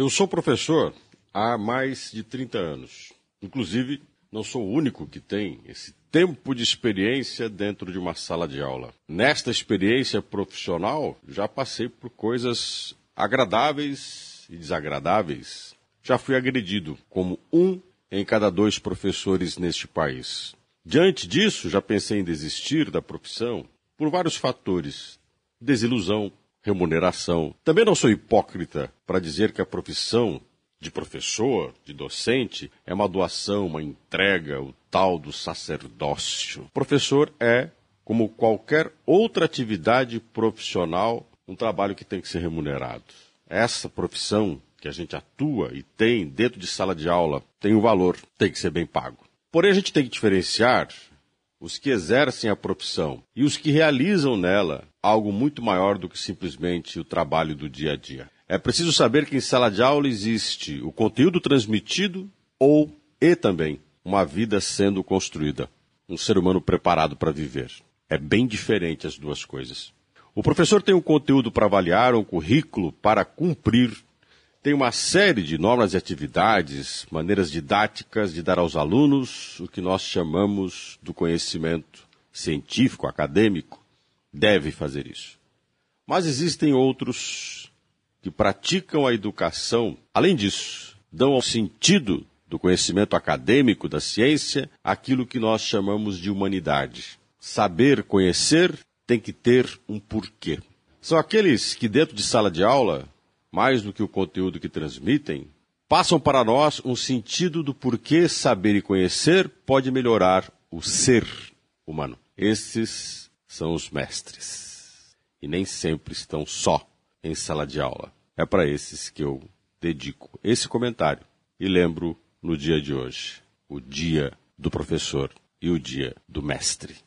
Eu sou professor há mais de 30 anos. Inclusive, não sou o único que tem esse tempo de experiência dentro de uma sala de aula. Nesta experiência profissional, já passei por coisas agradáveis e desagradáveis. Já fui agredido como um em cada dois professores neste país. Diante disso, já pensei em desistir da profissão por vários fatores: desilusão, remuneração. Também não sou hipócrita para dizer que a profissão de professor, de docente, é uma doação, uma entrega, o tal do sacerdócio. Professor é, como qualquer outra atividade profissional, um trabalho que tem que ser remunerado. Essa profissão que a gente atua e tem dentro de sala de aula tem um valor, tem que ser bem pago. Porém, a gente tem que diferenciar os que exercem a profissão e os que realizam nela algo muito maior do que simplesmente o trabalho do dia a dia. É preciso saber que em sala de aula existe o conteúdo transmitido ou e também uma vida sendo construída, um ser humano preparado para viver. É bem diferente as duas coisas. O professor tem um conteúdo para avaliar, um currículo para cumprir, tem uma série de normas e atividades, maneiras didáticas de dar aos alunos o que nós chamamos do conhecimento científico, acadêmico, deve fazer isso. Mas existem outros que praticam a educação, além disso, dão ao sentido do conhecimento acadêmico da ciência aquilo que nós chamamos de humanidade. Saber conhecer tem que ter um porquê. São aqueles que, dentro de sala de aula, mais do que o conteúdo que transmitem, passam para nós um sentido do porquê saber e conhecer pode melhorar o ser humano. Esses são os mestres. E nem sempre estão só em sala de aula. É para esses que eu dedico esse comentário e lembro no dia de hoje, o dia do professor e o dia do mestre.